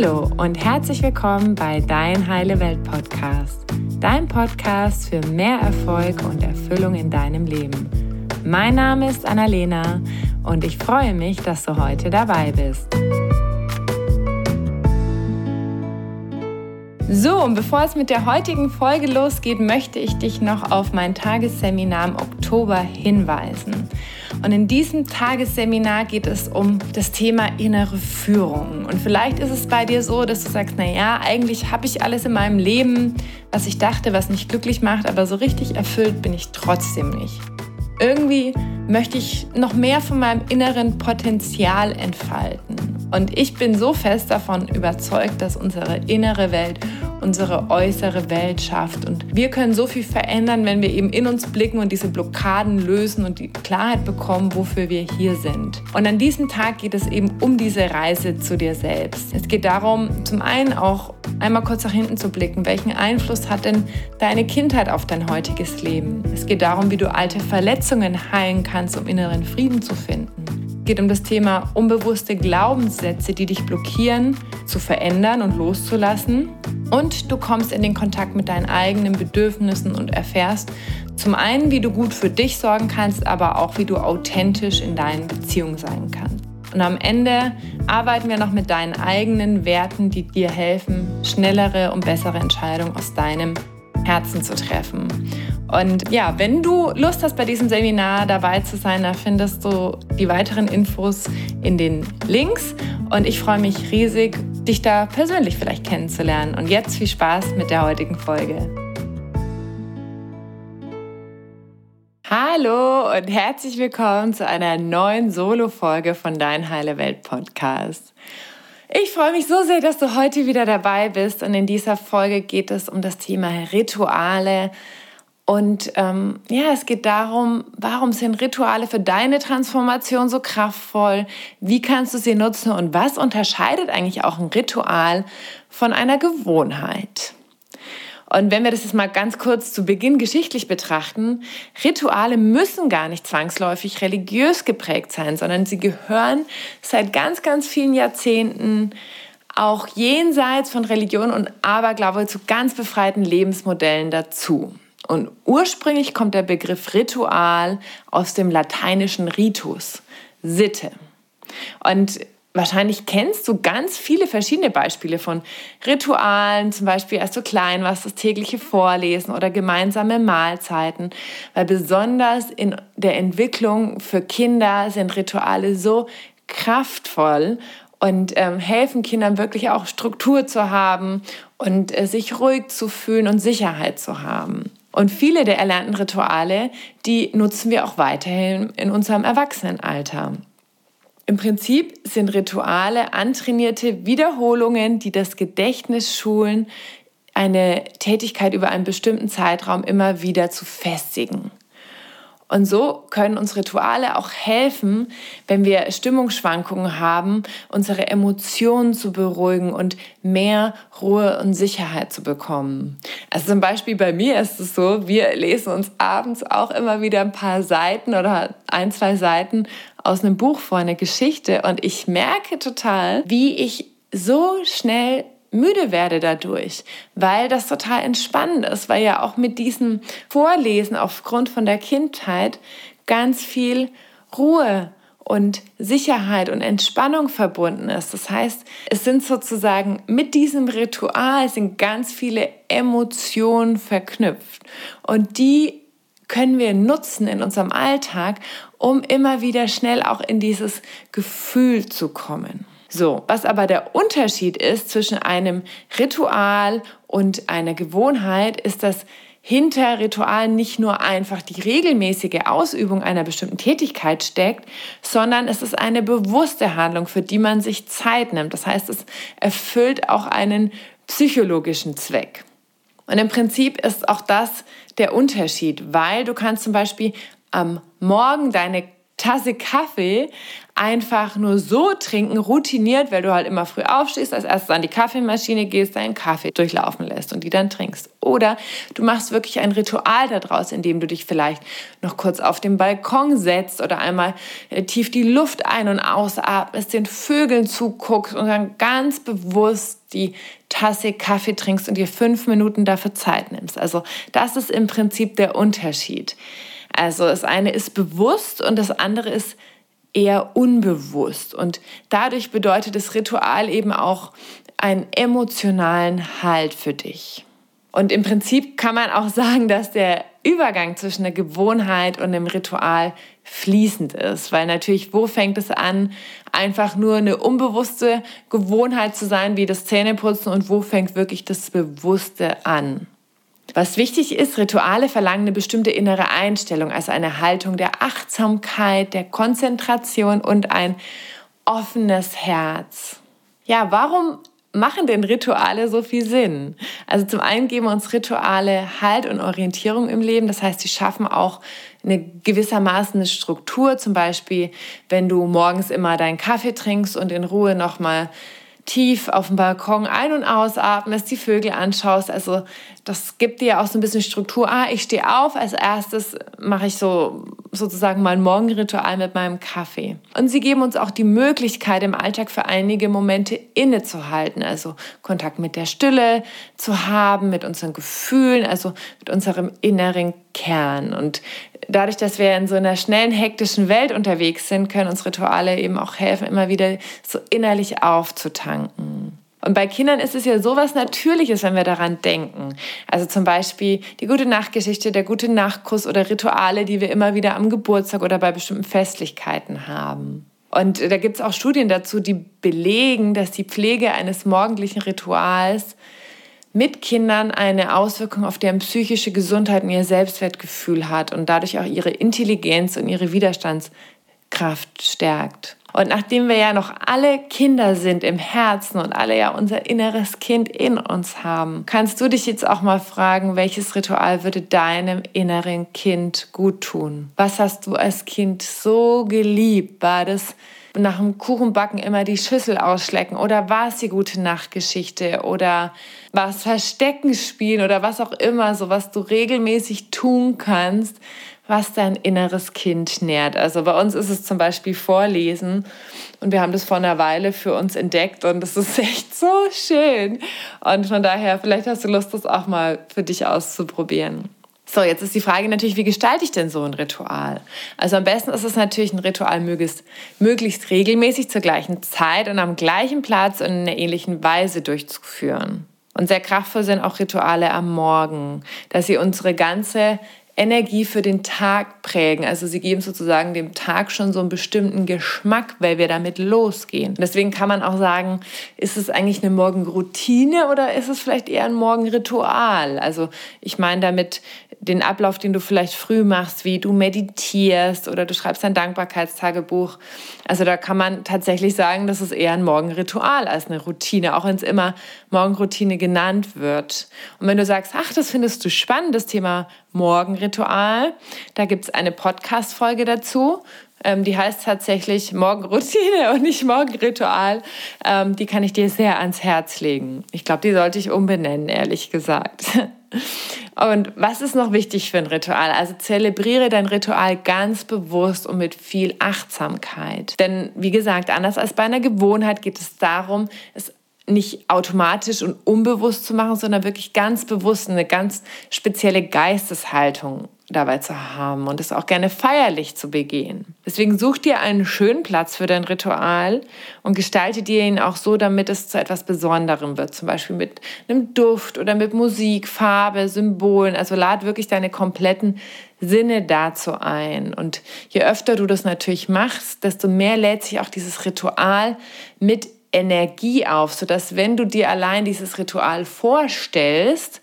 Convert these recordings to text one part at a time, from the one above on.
Hallo und herzlich willkommen bei Dein Heile Welt Podcast, dein Podcast für mehr Erfolg und Erfüllung in deinem Leben. Mein Name ist Annalena und ich freue mich, dass du heute dabei bist. So, und bevor es mit der heutigen Folge losgeht, möchte ich dich noch auf mein Tagesseminar im Oktober hinweisen. Und in diesem Tagesseminar geht es um das Thema innere Führung. Und vielleicht ist es bei dir so, dass du sagst, naja, eigentlich habe ich alles in meinem Leben, was ich dachte, was mich glücklich macht, aber so richtig erfüllt bin ich trotzdem nicht. Irgendwie möchte ich noch mehr von meinem inneren Potenzial entfalten. Und ich bin so fest davon überzeugt, dass unsere innere Welt unsere äußere Welt schafft. Und wir können so viel verändern, wenn wir eben in uns blicken und diese Blockaden lösen und die Klarheit bekommen, wofür wir hier sind. Und an diesem Tag geht es eben um diese Reise zu dir selbst. Es geht darum, zum einen auch einmal kurz nach hinten zu blicken. Welchen Einfluss hat denn deine Kindheit auf dein heutiges Leben? Es geht darum, wie du alte Verletzungen heilen kannst, um inneren Frieden zu finden. Geht um das Thema unbewusste Glaubenssätze, die dich blockieren, zu verändern und loszulassen. Und du kommst in den Kontakt mit deinen eigenen Bedürfnissen und erfährst zum einen, wie du gut für dich sorgen kannst, aber auch, wie du authentisch in deinen Beziehungen sein kannst. Und am Ende arbeiten wir noch mit deinen eigenen Werten, die dir helfen, schnellere und bessere Entscheidungen aus deinem Herzen zu treffen. Und ja, wenn du Lust hast, bei diesem Seminar dabei zu sein, da findest du die weiteren Infos in den Links. Und ich freue mich riesig, dich da persönlich vielleicht kennenzulernen. Und jetzt viel Spaß mit der heutigen Folge. Hallo und herzlich willkommen zu einer neuen Solo-Folge von Dein Heile Welt Podcast. Ich freue mich so sehr, dass du heute wieder dabei bist und in dieser Folge geht es um das Thema Rituale. Und ähm, ja, es geht darum, warum sind Rituale für deine Transformation so kraftvoll? Wie kannst du sie nutzen? Und was unterscheidet eigentlich auch ein Ritual von einer Gewohnheit? Und wenn wir das jetzt mal ganz kurz zu Beginn geschichtlich betrachten, Rituale müssen gar nicht zwangsläufig religiös geprägt sein, sondern sie gehören seit ganz, ganz vielen Jahrzehnten auch jenseits von Religion und Aberglaube zu ganz befreiten Lebensmodellen dazu. Und ursprünglich kommt der Begriff Ritual aus dem lateinischen Ritus, Sitte. Und Wahrscheinlich kennst du ganz viele verschiedene Beispiele von Ritualen, zum Beispiel als du klein warst, das tägliche Vorlesen oder gemeinsame Mahlzeiten, weil besonders in der Entwicklung für Kinder sind Rituale so kraftvoll und ähm, helfen Kindern wirklich auch Struktur zu haben und äh, sich ruhig zu fühlen und Sicherheit zu haben. Und viele der erlernten Rituale, die nutzen wir auch weiterhin in unserem Erwachsenenalter. Im Prinzip sind Rituale antrainierte Wiederholungen, die das Gedächtnis schulen, eine Tätigkeit über einen bestimmten Zeitraum immer wieder zu festigen. Und so können uns Rituale auch helfen, wenn wir Stimmungsschwankungen haben, unsere Emotionen zu beruhigen und mehr Ruhe und Sicherheit zu bekommen. Also zum Beispiel bei mir ist es so, wir lesen uns abends auch immer wieder ein paar Seiten oder ein, zwei Seiten aus einem Buch vor, eine Geschichte. Und ich merke total, wie ich so schnell müde werde dadurch, weil das total entspannend ist, weil ja auch mit diesem Vorlesen aufgrund von der Kindheit ganz viel Ruhe und Sicherheit und Entspannung verbunden ist. Das heißt, es sind sozusagen mit diesem Ritual sind ganz viele Emotionen verknüpft und die können wir nutzen in unserem Alltag, um immer wieder schnell auch in dieses Gefühl zu kommen. So, was aber der Unterschied ist zwischen einem Ritual und einer Gewohnheit, ist, dass hinter Ritualen nicht nur einfach die regelmäßige Ausübung einer bestimmten Tätigkeit steckt, sondern es ist eine bewusste Handlung, für die man sich Zeit nimmt. Das heißt, es erfüllt auch einen psychologischen Zweck. Und im Prinzip ist auch das der Unterschied, weil du kannst zum Beispiel am Morgen deine Tasse Kaffee einfach nur so trinken, routiniert, weil du halt immer früh aufstehst, als erstes an die Kaffeemaschine gehst, deinen Kaffee durchlaufen lässt und die dann trinkst. Oder du machst wirklich ein Ritual daraus, indem du dich vielleicht noch kurz auf den Balkon setzt oder einmal äh, tief die Luft ein- und ausatmest, den Vögeln zuguckst und dann ganz bewusst die Tasse Kaffee trinkst und dir fünf Minuten dafür Zeit nimmst. Also das ist im Prinzip der Unterschied. Also das eine ist bewusst und das andere ist eher unbewusst. Und dadurch bedeutet das Ritual eben auch einen emotionalen Halt für dich. Und im Prinzip kann man auch sagen, dass der Übergang zwischen der Gewohnheit und dem Ritual fließend ist, weil natürlich, wo fängt es an, einfach nur eine unbewusste Gewohnheit zu sein, wie das Zähneputzen und wo fängt wirklich das Bewusste an? Was wichtig ist, Rituale verlangen eine bestimmte innere Einstellung, also eine Haltung der Achtsamkeit, der Konzentration und ein offenes Herz. Ja, warum machen denn Rituale so viel Sinn? Also zum einen geben uns Rituale Halt und Orientierung im Leben. Das heißt, sie schaffen auch eine gewissermaßen eine Struktur. Zum Beispiel, wenn du morgens immer deinen Kaffee trinkst und in Ruhe nochmal tief auf dem Balkon ein- und ausatmest, die Vögel anschaust. Also das gibt dir auch so ein bisschen Struktur. Ah, ich stehe auf, als erstes mache ich so sozusagen mein Morgenritual mit meinem Kaffee. Und sie geben uns auch die Möglichkeit im Alltag für einige Momente innezuhalten, also Kontakt mit der Stille zu haben, mit unseren Gefühlen, also mit unserem inneren Kern. Und dadurch, dass wir in so einer schnellen, hektischen Welt unterwegs sind, können uns Rituale eben auch helfen, immer wieder so innerlich aufzutanken. Und bei Kindern ist es ja sowas Natürliches, wenn wir daran denken. Also zum Beispiel die gute Nachtgeschichte, der gute Nachtkuss oder Rituale, die wir immer wieder am Geburtstag oder bei bestimmten Festlichkeiten haben. Und da gibt es auch Studien dazu, die belegen, dass die Pflege eines morgendlichen Rituals mit Kindern eine Auswirkung auf deren psychische Gesundheit und ihr Selbstwertgefühl hat und dadurch auch ihre Intelligenz und ihre Widerstandskraft stärkt. Und nachdem wir ja noch alle Kinder sind im Herzen und alle ja unser inneres Kind in uns haben, kannst du dich jetzt auch mal fragen, welches Ritual würde deinem inneren Kind gut tun? Was hast du als Kind so geliebt? War das nach dem Kuchenbacken immer die Schüssel ausschlecken oder war es die gute Nachtgeschichte oder war es Verstecken spielen oder was auch immer, so was du regelmäßig tun kannst, was dein inneres Kind nährt. Also bei uns ist es zum Beispiel Vorlesen und wir haben das vor einer Weile für uns entdeckt und es ist echt so schön. Und von daher, vielleicht hast du Lust, das auch mal für dich auszuprobieren. So, jetzt ist die Frage natürlich, wie gestalte ich denn so ein Ritual? Also am besten ist es natürlich ein Ritual möglichst, möglichst regelmäßig zur gleichen Zeit und am gleichen Platz und in einer ähnlichen Weise durchzuführen. Und sehr kraftvoll sind auch Rituale am Morgen, dass sie unsere ganze Energie für den Tag prägen. Also sie geben sozusagen dem Tag schon so einen bestimmten Geschmack, weil wir damit losgehen. Deswegen kann man auch sagen, ist es eigentlich eine Morgenroutine oder ist es vielleicht eher ein Morgenritual? Also ich meine damit den Ablauf, den du vielleicht früh machst, wie du meditierst oder du schreibst ein Dankbarkeitstagebuch. Also da kann man tatsächlich sagen, das ist eher ein Morgenritual als eine Routine, auch wenn es immer Morgenroutine genannt wird. Und wenn du sagst, ach, das findest du spannend, das Thema Morgenritual, da gibt es eine Podcast-Folge dazu. Ähm, die heißt tatsächlich Morgenroutine und nicht Morgenritual. Ähm, die kann ich dir sehr ans Herz legen. Ich glaube, die sollte ich umbenennen, ehrlich gesagt. Und was ist noch wichtig für ein Ritual? Also zelebriere dein Ritual ganz bewusst und mit viel Achtsamkeit. Denn wie gesagt, anders als bei einer Gewohnheit geht es darum, es nicht automatisch und unbewusst zu machen, sondern wirklich ganz bewusst eine ganz spezielle Geisteshaltung dabei zu haben und es auch gerne feierlich zu begehen. Deswegen such dir einen schönen Platz für dein Ritual und gestalte dir ihn auch so, damit es zu etwas Besonderem wird. Zum Beispiel mit einem Duft oder mit Musik, Farbe, Symbolen. Also lad wirklich deine kompletten Sinne dazu ein. Und je öfter du das natürlich machst, desto mehr lädt sich auch dieses Ritual mit Energie auf, sodass wenn du dir allein dieses Ritual vorstellst,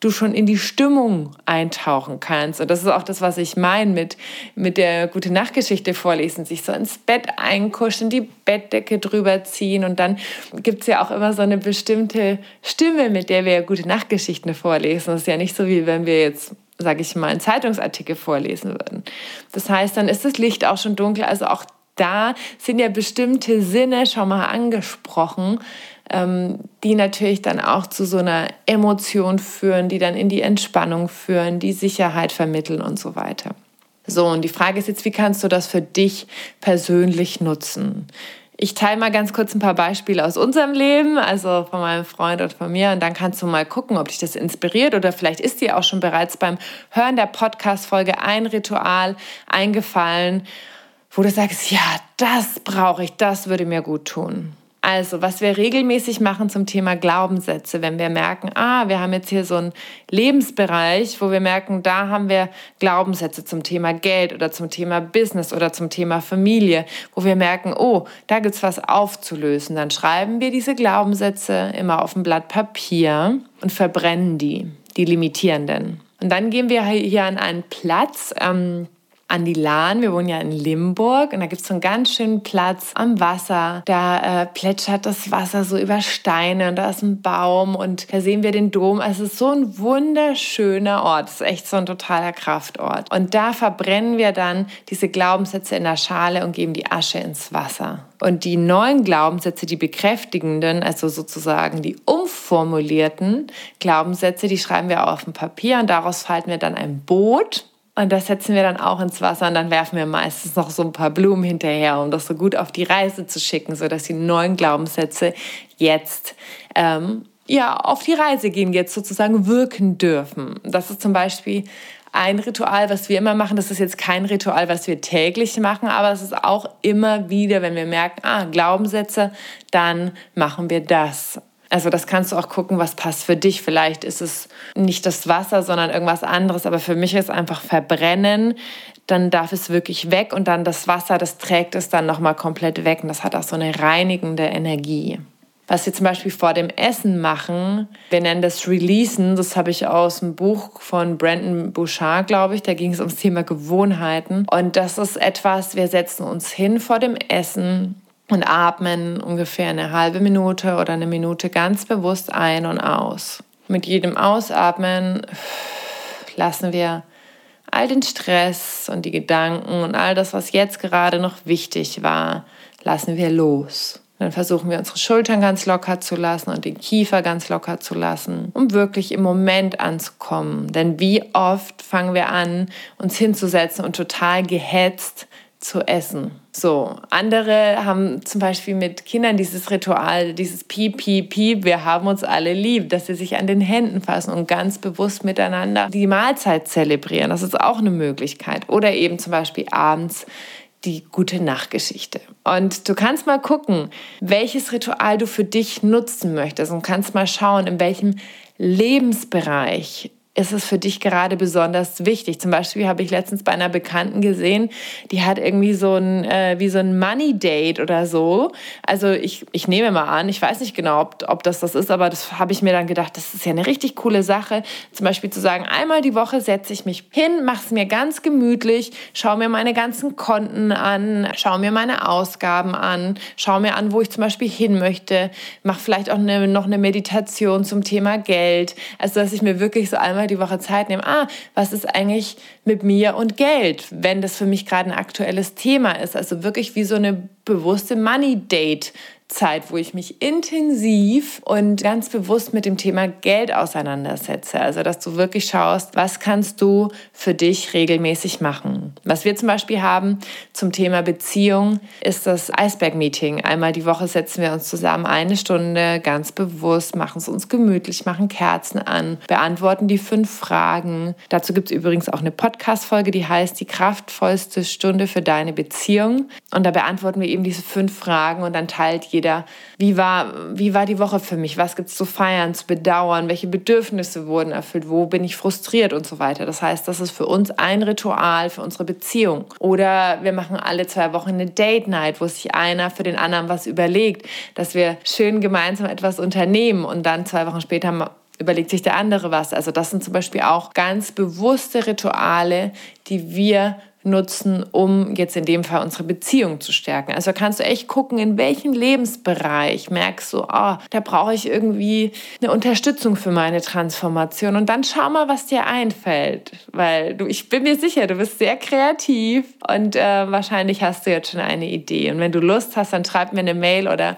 du schon in die Stimmung eintauchen kannst. Und das ist auch das, was ich meine mit, mit der gute Nachtgeschichte vorlesen, sich so ins Bett einkuschen, die Bettdecke drüber ziehen und dann gibt es ja auch immer so eine bestimmte Stimme, mit der wir gute Nachtgeschichten vorlesen. Das ist ja nicht so, wie wenn wir jetzt sage ich mal, einen Zeitungsartikel vorlesen würden. Das heißt, dann ist das Licht auch schon dunkel. Also auch da sind ja bestimmte Sinne schon mal angesprochen, ähm, die natürlich dann auch zu so einer Emotion führen, die dann in die Entspannung führen, die Sicherheit vermitteln und so weiter. So, und die Frage ist jetzt, wie kannst du das für dich persönlich nutzen? Ich teile mal ganz kurz ein paar Beispiele aus unserem Leben, also von meinem Freund und von mir. Und dann kannst du mal gucken, ob dich das inspiriert oder vielleicht ist dir auch schon bereits beim Hören der Podcast-Folge ein Ritual eingefallen, wo du sagst, ja, das brauche ich, das würde mir gut tun. Also, was wir regelmäßig machen zum Thema Glaubenssätze, wenn wir merken, ah, wir haben jetzt hier so einen Lebensbereich, wo wir merken, da haben wir Glaubenssätze zum Thema Geld oder zum Thema Business oder zum Thema Familie, wo wir merken, oh, da gibt es was aufzulösen, dann schreiben wir diese Glaubenssätze immer auf ein Blatt Papier und verbrennen die, die limitierenden. Und dann gehen wir hier an einen Platz, ähm, an die Lahn. Wir wohnen ja in Limburg und da gibt es so einen ganz schönen Platz am Wasser. Da äh, plätschert das Wasser so über Steine und da ist ein Baum und da sehen wir den Dom. Also es ist so ein wunderschöner Ort. Es ist echt so ein totaler Kraftort. Und da verbrennen wir dann diese Glaubenssätze in der Schale und geben die Asche ins Wasser. Und die neuen Glaubenssätze, die bekräftigenden, also sozusagen die umformulierten Glaubenssätze, die schreiben wir auf ein Papier und daraus falten wir dann ein Boot und das setzen wir dann auch ins Wasser und dann werfen wir meistens noch so ein paar Blumen hinterher, um das so gut auf die Reise zu schicken, sodass die neuen Glaubenssätze jetzt ähm, ja, auf die Reise gehen, jetzt sozusagen wirken dürfen. Das ist zum Beispiel ein Ritual, was wir immer machen. Das ist jetzt kein Ritual, was wir täglich machen, aber es ist auch immer wieder, wenn wir merken, ah, Glaubenssätze, dann machen wir das. Also das kannst du auch gucken, was passt für dich. Vielleicht ist es nicht das Wasser, sondern irgendwas anderes. Aber für mich ist einfach Verbrennen. Dann darf es wirklich weg und dann das Wasser, das trägt es dann nochmal komplett weg. Und das hat auch so eine reinigende Energie. Was wir zum Beispiel vor dem Essen machen, wir nennen das Releasen. Das habe ich aus dem Buch von Brandon Bouchard, glaube ich. Da ging es ums Thema Gewohnheiten. Und das ist etwas, wir setzen uns hin vor dem Essen und atmen ungefähr eine halbe Minute oder eine Minute ganz bewusst ein und aus. Mit jedem Ausatmen lassen wir all den Stress und die Gedanken und all das, was jetzt gerade noch wichtig war, lassen wir los. Dann versuchen wir unsere Schultern ganz locker zu lassen und den Kiefer ganz locker zu lassen, um wirklich im Moment anzukommen. Denn wie oft fangen wir an, uns hinzusetzen und total gehetzt zu essen. So, andere haben zum Beispiel mit Kindern dieses Ritual, dieses Piep, Piep, Piep, wir haben uns alle lieb, dass sie sich an den Händen fassen und ganz bewusst miteinander die Mahlzeit zelebrieren. Das ist auch eine Möglichkeit. Oder eben zum Beispiel abends die gute Nachtgeschichte. Und du kannst mal gucken, welches Ritual du für dich nutzen möchtest und kannst mal schauen, in welchem Lebensbereich ist es für dich gerade besonders wichtig? Zum Beispiel habe ich letztens bei einer Bekannten gesehen, die hat irgendwie so ein, äh, wie so ein Money Date oder so. Also ich, ich nehme mal an, ich weiß nicht genau, ob, ob das das ist, aber das habe ich mir dann gedacht, das ist ja eine richtig coole Sache. Zum Beispiel zu sagen, einmal die Woche setze ich mich hin, mache es mir ganz gemütlich, schaue mir meine ganzen Konten an, schaue mir meine Ausgaben an, schaue mir an, wo ich zum Beispiel hin möchte, mache vielleicht auch eine, noch eine Meditation zum Thema Geld. Also dass ich mir wirklich so einmal die Woche Zeit nehmen, ah, was ist eigentlich mit mir und Geld, wenn das für mich gerade ein aktuelles Thema ist. Also wirklich wie so eine bewusste Money Date Zeit, wo ich mich intensiv und ganz bewusst mit dem Thema Geld auseinandersetze. Also, dass du wirklich schaust, was kannst du für dich regelmäßig machen. Was wir zum Beispiel haben zum Thema Beziehung, ist das Eisberg-Meeting. Einmal die Woche setzen wir uns zusammen eine Stunde ganz bewusst, machen es uns gemütlich, machen Kerzen an, beantworten die fünf Fragen. Dazu gibt es übrigens auch eine Podcast-Folge, die heißt Die kraftvollste Stunde für deine Beziehung. Und da beantworten wir eben diese fünf Fragen und dann teilt jeder wie war, wie war die Woche für mich, was gibt es zu feiern, zu bedauern, welche Bedürfnisse wurden erfüllt, wo bin ich frustriert und so weiter. Das heißt, das ist für uns ein Ritual für unsere Beziehung. Oder wir machen alle zwei Wochen eine Date Night, wo sich einer für den anderen was überlegt, dass wir schön gemeinsam etwas unternehmen und dann zwei Wochen später überlegt sich der andere was. Also das sind zum Beispiel auch ganz bewusste Rituale, die wir nutzen, um jetzt in dem Fall unsere Beziehung zu stärken. Also kannst du echt gucken, in welchem Lebensbereich merkst du, oh, da brauche ich irgendwie eine Unterstützung für meine Transformation. Und dann schau mal, was dir einfällt, weil du, ich bin mir sicher, du bist sehr kreativ und äh, wahrscheinlich hast du jetzt schon eine Idee. Und wenn du Lust hast, dann schreib mir eine Mail oder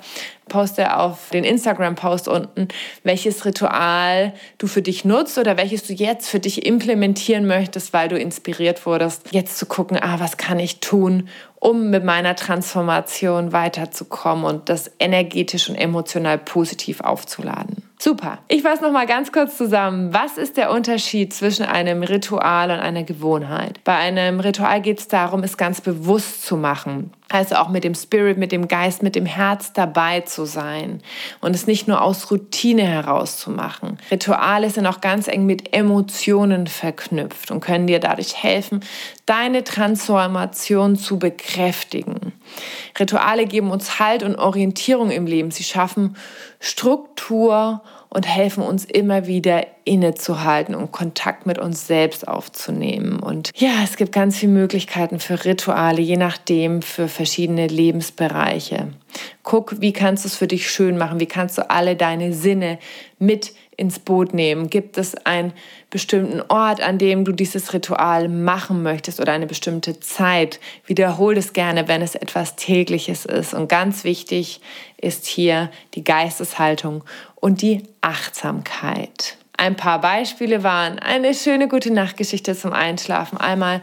poste auf den Instagram-Post unten, welches Ritual du für dich nutzt oder welches du jetzt für dich implementieren möchtest, weil du inspiriert wurdest, jetzt zu gucken, ah, was kann ich tun, um mit meiner Transformation weiterzukommen und das energetisch und emotional positiv aufzuladen. Super. Ich fasse noch mal ganz kurz zusammen. Was ist der Unterschied zwischen einem Ritual und einer Gewohnheit? Bei einem Ritual geht es darum, es ganz bewusst zu machen. Also auch mit dem Spirit, mit dem Geist, mit dem Herz dabei zu sein und es nicht nur aus Routine heraus zu machen. Rituale sind auch ganz eng mit Emotionen verknüpft und können dir dadurch helfen, deine Transformation zu bekräftigen. Rituale geben uns Halt und Orientierung im Leben. Sie schaffen Struktur und helfen uns immer wieder innezuhalten und Kontakt mit uns selbst aufzunehmen. Und ja, es gibt ganz viele Möglichkeiten für Rituale, je nachdem für verschiedene Lebensbereiche. Guck, wie kannst du es für dich schön machen? Wie kannst du alle deine Sinne mit ins Boot nehmen? Gibt es einen bestimmten Ort, an dem du dieses Ritual machen möchtest oder eine bestimmte Zeit? Wiederhol es gerne, wenn es etwas Tägliches ist. Und ganz wichtig ist hier die Geisteshaltung und die Achtsamkeit. Ein paar Beispiele waren eine schöne gute Nachtgeschichte zum Einschlafen. Einmal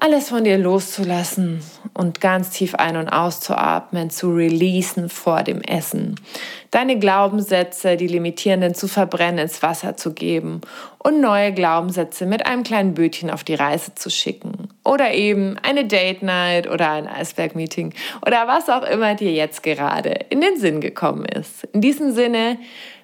alles von dir loszulassen und ganz tief ein- und auszuatmen, zu releasen vor dem Essen. Deine Glaubenssätze, die limitierenden, zu verbrennen, ins Wasser zu geben und neue Glaubenssätze mit einem kleinen Bötchen auf die Reise zu schicken. Oder eben eine Date Night oder ein Eisberg-Meeting oder was auch immer dir jetzt gerade in den Sinn gekommen ist. In diesem Sinne,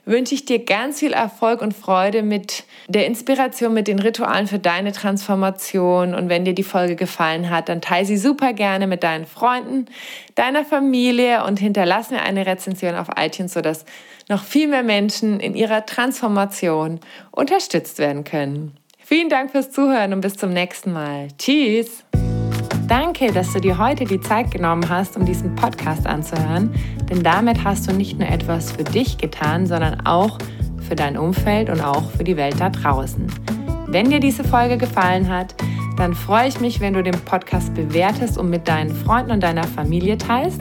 wünsche ich dir ganz viel Erfolg und Freude mit der Inspiration, mit den Ritualen für deine Transformation. Und wenn dir die Folge gefallen hat, dann teile sie super gerne mit deinen Freunden, deiner Familie und hinterlass mir eine Rezension auf iTunes, sodass noch viel mehr Menschen in ihrer Transformation unterstützt werden können. Vielen Dank fürs Zuhören und bis zum nächsten Mal. Tschüss! Danke, dass du dir heute die Zeit genommen hast, um diesen Podcast anzuhören, denn damit hast du nicht nur etwas für dich getan, sondern auch für dein Umfeld und auch für die Welt da draußen. Wenn dir diese Folge gefallen hat, dann freue ich mich, wenn du den Podcast bewertest und mit deinen Freunden und deiner Familie teilst.